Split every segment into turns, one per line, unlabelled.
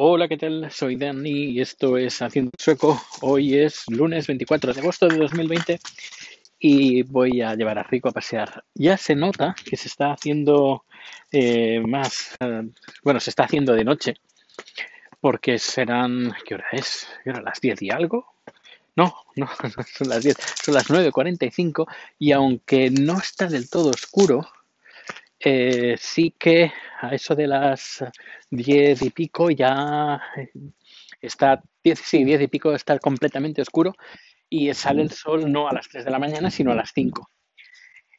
Hola, ¿qué tal? Soy Dani y esto es Haciendo Sueco. Hoy es lunes 24 de agosto de 2020 y voy a llevar a Rico a pasear. Ya se nota que se está haciendo eh, más, eh, bueno, se está haciendo de noche porque serán, ¿qué hora es? ¿Qué? ¿Las 10 y algo? No, no, no son las 10, son las 9.45 y aunque no está del todo oscuro, eh, sí que a eso de las diez y pico ya está, diez, sí, diez y pico está completamente oscuro y sale el sol no a las 3 de la mañana, sino a las 5.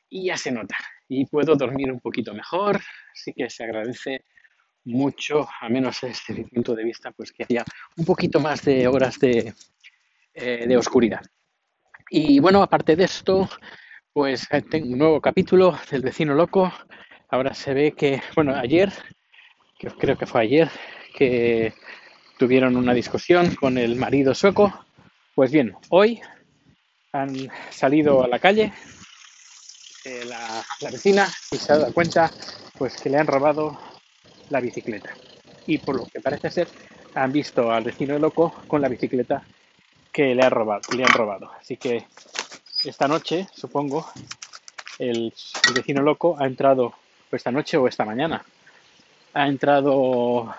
Y ya se nota. Y puedo dormir un poquito mejor, así que se agradece mucho, a menos desde mi punto de vista, pues que haya un poquito más de horas de, eh, de oscuridad. Y bueno, aparte de esto, pues tengo un nuevo capítulo del vecino loco Ahora se ve que, bueno, ayer, creo que fue ayer, que tuvieron una discusión con el marido sueco. Pues bien, hoy han salido a la calle eh, la, vecina y se ha dado cuenta pues que le han robado la bicicleta. Y por lo que parece ser, han visto al vecino loco con la bicicleta que le, ha robado, le han robado. Así que esta noche, supongo, el vecino loco ha entrado esta noche o esta mañana. Ha entrado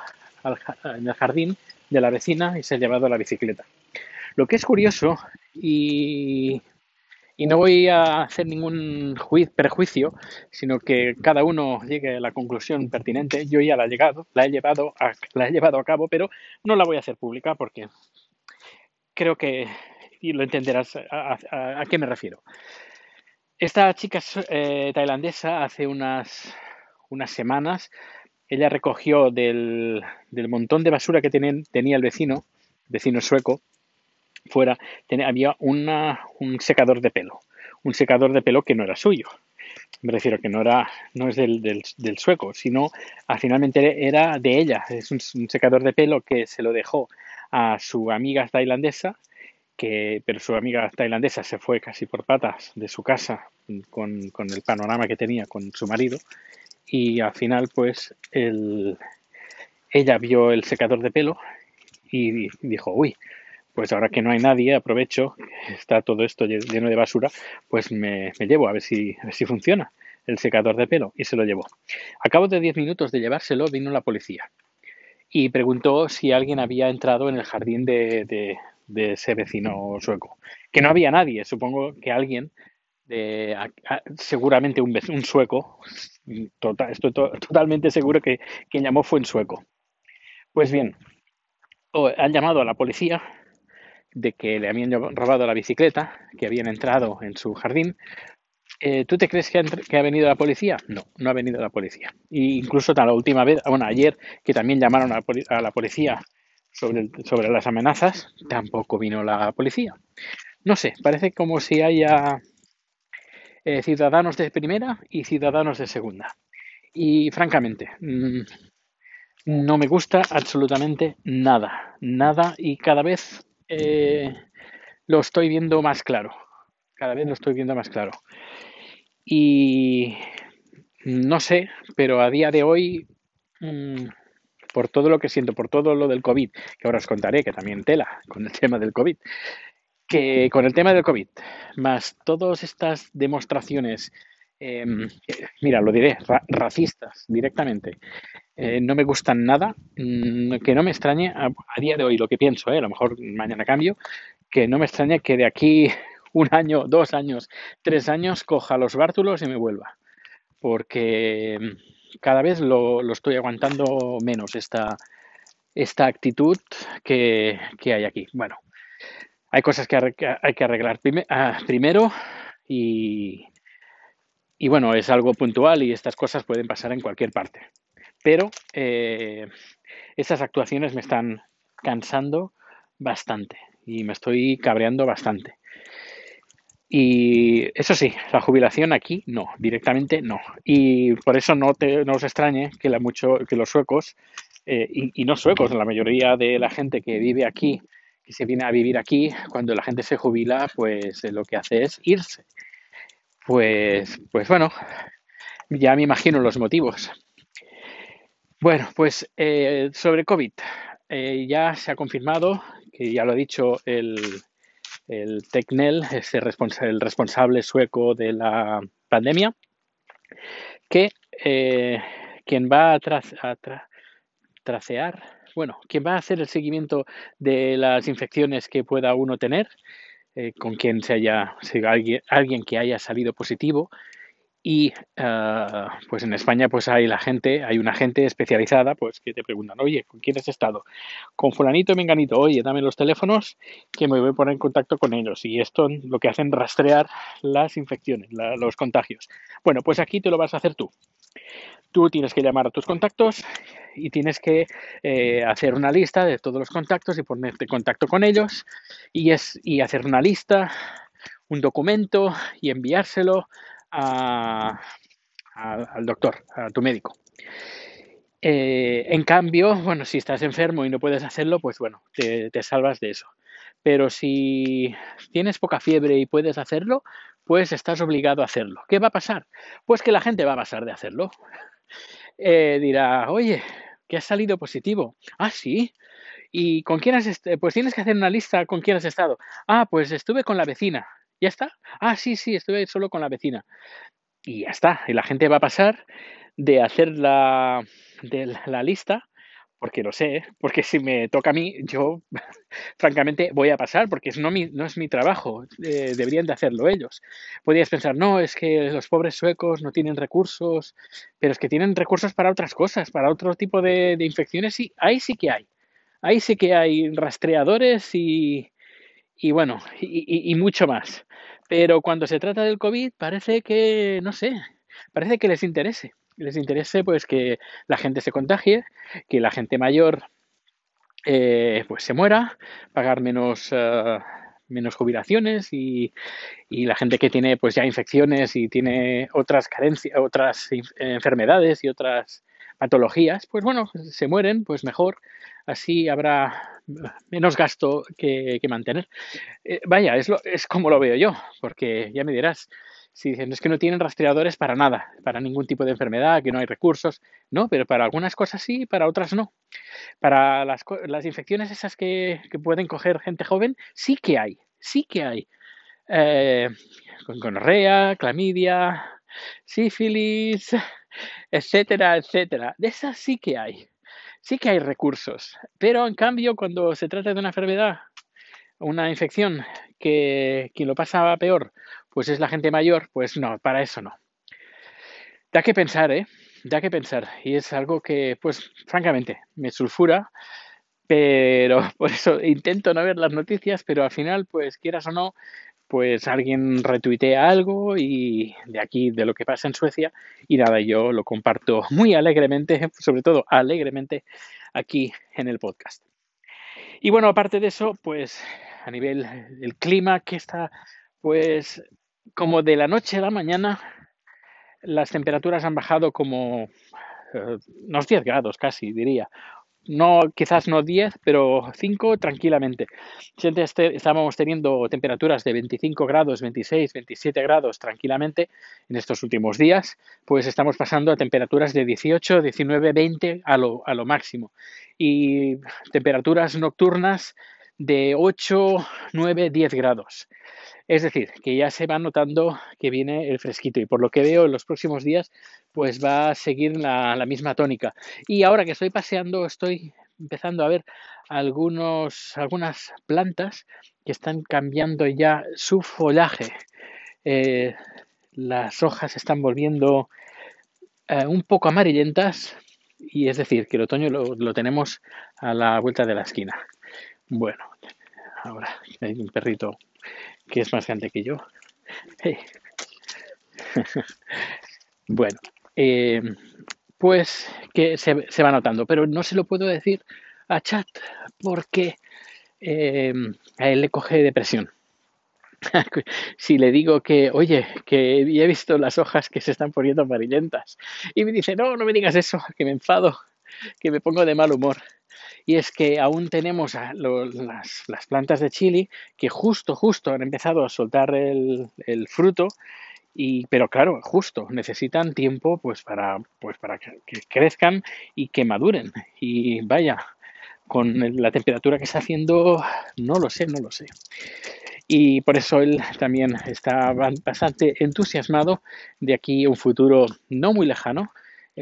en el jardín de la vecina y se ha llevado la bicicleta. Lo que es curioso, y, y no voy a hacer ningún perjuicio, sino que cada uno llegue a la conclusión pertinente, yo ya la he llegado, la he llevado a, la he llevado a cabo, pero no la voy a hacer pública porque creo que y lo entenderás a qué me refiero. Esta chica eh, tailandesa hace unas, unas semanas, ella recogió del, del montón de basura que tenía el vecino, vecino sueco, fuera, había una, un secador de pelo, un secador de pelo que no era suyo. Me refiero que no era, no es del, del, del sueco, sino ah, finalmente era de ella. Es un, un secador de pelo que se lo dejó a su amiga tailandesa pero su amiga tailandesa se fue casi por patas de su casa con, el panorama que tenía con su marido y al final pues ella vio el secador de pelo y dijo, uy, pues ahora que no hay nadie, aprovecho, está todo esto lleno de basura, pues me, llevo a ver, si, a ver si funciona el secador de pelo y se lo llevó. A cabo de 10 minutos de llevárselo vino la policía y preguntó si alguien había entrado en el jardín de, de ese vecino sueco. Que no había nadie, supongo que alguien, de, seguramente un, sueco, total, estoy totalmente seguro que quien llamó fue un sueco. Pues bien, han llamado a la policía de que le habían robado la bicicleta, que habían entrado en su jardín. Eh, ¿Tú te crees que ha, venido la policía? No, no ha venido la policía. Y incluso la última vez, bueno, ayer que también llamaron a la policía sobre, sobre las amenazas, tampoco vino la policía. No sé, parece como si haya eh, ciudadanos de primera y ciudadanos de segunda. Y francamente, mm, no me gusta absolutamente nada, nada y cada vez eh, lo estoy viendo más claro. Cada vez lo estoy viendo más claro. Y no sé, pero a día de hoy mm, por todo lo que siento, por todo lo del COVID, que ahora os contaré, que también tela con el tema del COVID, que con el tema del COVID, más todas estas demostraciones, em, mira, lo diré, racistas directamente, eh, no me gustan nada, mm, que no me extrañe a, día de hoy lo que pienso, eh, a lo mejor mañana cambio, que no me extrañe que de aquí un año, dos años, tres años coja los bártulos y me vuelva. Porque cada vez lo, estoy aguantando menos esta, esta actitud que, hay aquí. Bueno, hay cosas que hay que arreglar ah, primero y, y, bueno, es algo puntual y estas cosas pueden pasar en cualquier parte. Pero eh, estas actuaciones me están cansando bastante y me estoy cabreando bastante. Y eso sí, la jubilación aquí no, directamente no. Y por eso no, te, no os extrañe que, la mucho, que los suecos, eh, y, no suecos, la mayoría de la gente que vive aquí, que se viene a vivir aquí, cuando la gente se jubila, pues eh, lo que hace es irse. Pues, pues bueno, ya me imagino los motivos. Bueno, pues eh, sobre COVID. eh, ya se ha confirmado, que ya lo ha dicho el, el TECNEL, ese el responsable sueco de la pandemia, que eh, quien va a, tracear, bueno, quien va a hacer el seguimiento de las infecciones que pueda uno tener, eh, con quien se haya, alguien, alguien que haya salido positivo, y ah, pues en España pues hay la gente, hay una gente especializada pues que te preguntan, oye, ¿con quién has estado? Con fulanito y menganito, oye, dame los teléfonos que me voy a poner en contacto con ellos. Y esto lo que hacen rastrear las infecciones, los contagios. Bueno, pues aquí te lo vas a hacer tú. Tú tienes que llamar a tus contactos y tienes que eh, hacer una lista de todos los contactos y ponerte en contacto con ellos y, es, y hacer una lista, un documento y enviárselo al doctor, a tu médico. Eh, en cambio, bueno, si estás enfermo y no puedes hacerlo, pues bueno, te, salvas de eso. Pero si tienes poca fiebre y puedes hacerlo, pues estás obligado a hacerlo. ¿Qué va a pasar? Pues que la gente va a pasar de hacerlo. Eh, dirá, oye, que has salido positivo. Ah, sí. ¿Y con quién has? Pues tienes que hacer una lista con quién has estado. Ah, pues estuve con la vecina. ¿Ya está? Ah, sí, sí, estuve solo con la vecina. Y ya está. Y la gente va a pasar de hacer la, de la lista, porque lo sé, porque si me toca a mí, yo francamente voy a pasar, porque no, no es mi trabajo, eh, deberían de hacerlo ellos. Podrías pensar, no, es que los pobres suecos no tienen recursos, pero es que tienen recursos para otras cosas, para otro tipo de, de infecciones, y ahí sí que hay. Ahí sí que hay rastreadores y, y bueno, y, mucho más. Pero cuando se trata del COVID parece que, no sé, parece que les interese. Les interese pues que la gente se contagie, que la gente mayor eh, pues se muera, pagar menos, eh, menos jubilaciones y, y, la gente que tiene pues ya infecciones y tiene otras carencias, otras enfermedades y otras patologías, pues bueno, se mueren, pues mejor, así habrá menos gasto que, mantener. Eh, vaya, es, lo, es como lo veo yo, porque ya me dirás, si dicen es que no tienen rastreadores para nada, para ningún tipo de enfermedad, que no hay recursos, no, pero para algunas cosas sí, para otras no. Para las, las infecciones esas que, que, pueden coger gente joven, sí que hay, sí que hay. Eh, con gonorrea, clamidia, sífilis, etcétera, etcétera. De esas sí que hay, sí que hay recursos. Pero en cambio, cuando se trata de una enfermedad, una infección que quien lo pasa peor, pues es la gente mayor, pues no, para eso no. Da que pensar, ¿eh? Da que pensar. Y es algo que, pues, francamente, me sulfura, pero por eso intento no ver las noticias, pero al final, pues, quieras o no, pues alguien retuitea algo y de aquí, de lo que pasa en Suecia, y nada, yo lo comparto muy alegremente, sobre todo alegremente, aquí en el podcast. Y bueno, aparte de eso, pues a nivel del clima que está, pues como de la noche a la mañana, las temperaturas han bajado como eh, unos 10 grados casi, diría no, quizás no 10, pero 5 tranquilamente. Si estábamos teniendo temperaturas de 25 grados, 26, 27 grados tranquilamente en estos últimos días, pues estamos pasando a temperaturas de 18, 19, 20 a lo, a lo máximo. Y temperaturas nocturnas de 8, 9, 10 grados. Es decir, que ya se va notando que viene el fresquito y por lo que veo en los próximos días, pues va a seguir la, misma tónica. Y ahora que estoy paseando, estoy empezando a ver algunos, algunas plantas que están cambiando ya su follaje. Eh, las hojas están volviendo eh, un poco amarillentas y es decir, que el otoño lo, lo tenemos a la vuelta de la esquina. Bueno, ahora hay un perrito que es más grande que yo. bueno, eh, pues que se, va notando, pero no se lo puedo decir a Chat porque eh, a él le coge depresión. si le digo que, oye, que he visto las hojas que se están poniendo amarillentas y me dice, no, no me digas eso, que me enfado, que me pongo de mal humor y es que aún tenemos las, plantas de chili que justo, justo han empezado a soltar el, fruto, y, pero claro, justo, necesitan tiempo pues para, pues para que, crezcan y que maduren. Y vaya, con la temperatura que está haciendo, no lo sé, no lo sé. Y por eso él también está bastante entusiasmado de aquí un futuro no muy lejano,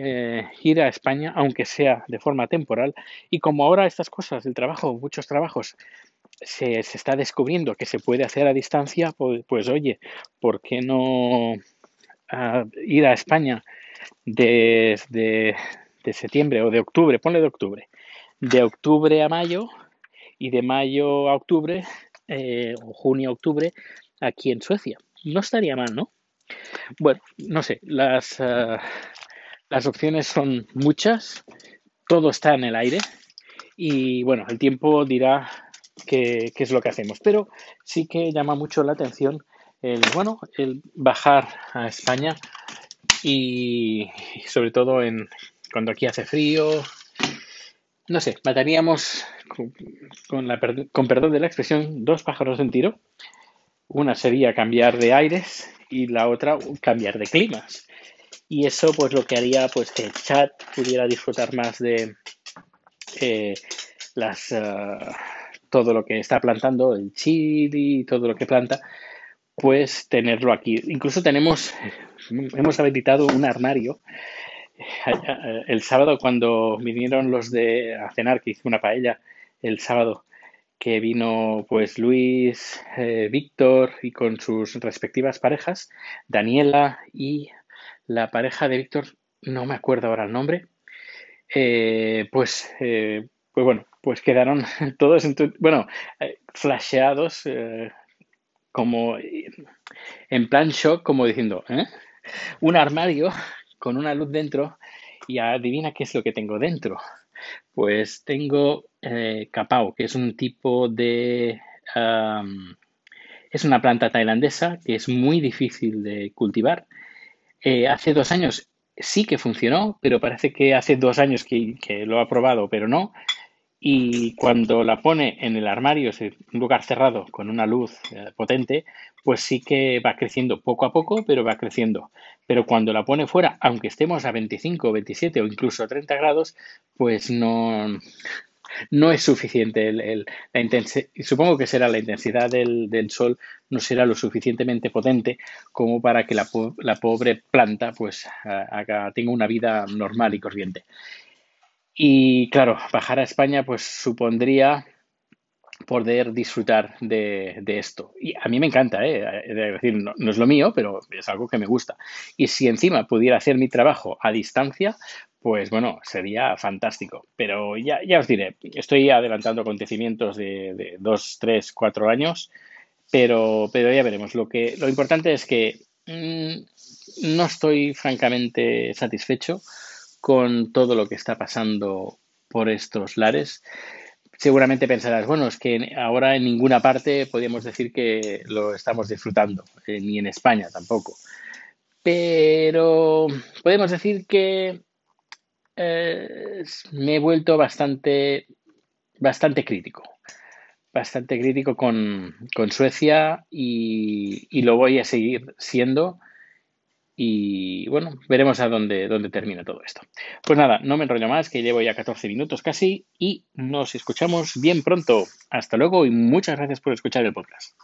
eh, ir a España, aunque sea de forma temporal. Y como ahora estas cosas, el trabajo, muchos trabajos, se, está descubriendo que se puede hacer a distancia, pues, pues oye, ¿por qué no ah, ir a España desde de septiembre o de octubre? Ponle de octubre. De octubre a mayo y de mayo a octubre, eh, o junio a octubre, aquí en Suecia. No estaría mal, ¿no? Bueno, no sé, las, ah, las opciones son muchas, todo está en el aire y bueno, el tiempo dirá qué, es lo que hacemos, pero sí que llama mucho la atención el, bueno, el bajar a España y sobre todo en cuando aquí hace frío. No sé, mataríamos con, con perdón de la expresión dos pájaros en tiro. Una sería cambiar de aires y la otra cambiar de climas y eso pues lo que haría pues que el chat pudiera disfrutar más de eh, las eh, todo lo que está plantando el chili todo lo que planta pues tenerlo aquí. Incluso tenemos hemos habilitado un armario eh, el sábado cuando vinieron los de a cenar que hice una paella el sábado que vino pues Luis, Víctor y con sus respectivas parejas, Daniela y la pareja de Víctor, no me acuerdo ahora el nombre, eh, pues, eh, pues bueno, pues quedaron todos, bueno, eh, flasheados, como en plan shock, como diciendo, un armario con una luz dentro y adivina qué es lo que tengo dentro. Pues tengo capao, que es un tipo de... es una planta tailandesa que es muy difícil de cultivar eh, hace dos años sí que funcionó, pero parece que hace dos años que, lo ha probado, pero no. Y cuando la pone en el armario, es un lugar cerrado con una luz eh, potente, pues sí que va creciendo poco a poco, pero va creciendo. Pero cuando la pone fuera, aunque estemos a 25, 27 o incluso 30 grados, pues no, no es suficiente. El, la supongo que será la intensidad del, sol, no será lo suficientemente potente como para que la, pobre planta pues haga, tenga una vida normal y corriente. Y claro, bajar a España pues supondría poder disfrutar de, esto. Y a mí me encanta, ¿eh? es decir, no, es lo mío, pero es algo que me gusta. Y si encima pudiera hacer mi trabajo a distancia, pues bueno, sería fantástico. Pero ya, ya os diré, estoy adelantando acontecimientos de, dos, tres, cuatro años, pero, pero ya veremos. Lo, que, lo importante es que mm, no estoy francamente satisfecho con todo lo que está pasando por estos lares. Seguramente pensarás, bueno, es que ahora en ninguna parte podríamos decir que lo estamos disfrutando, eh, ni en España tampoco. Pero podemos decir que eh, me he vuelto bastante, bastante crítico. Bastante crítico con, Suecia y, y, lo voy a seguir siendo. Y bueno, veremos a dónde, dónde termina todo esto. Pues nada, no me enrollo más, que llevo ya 14 minutos casi y nos escuchamos bien pronto. Hasta luego y muchas gracias por escuchar el podcast.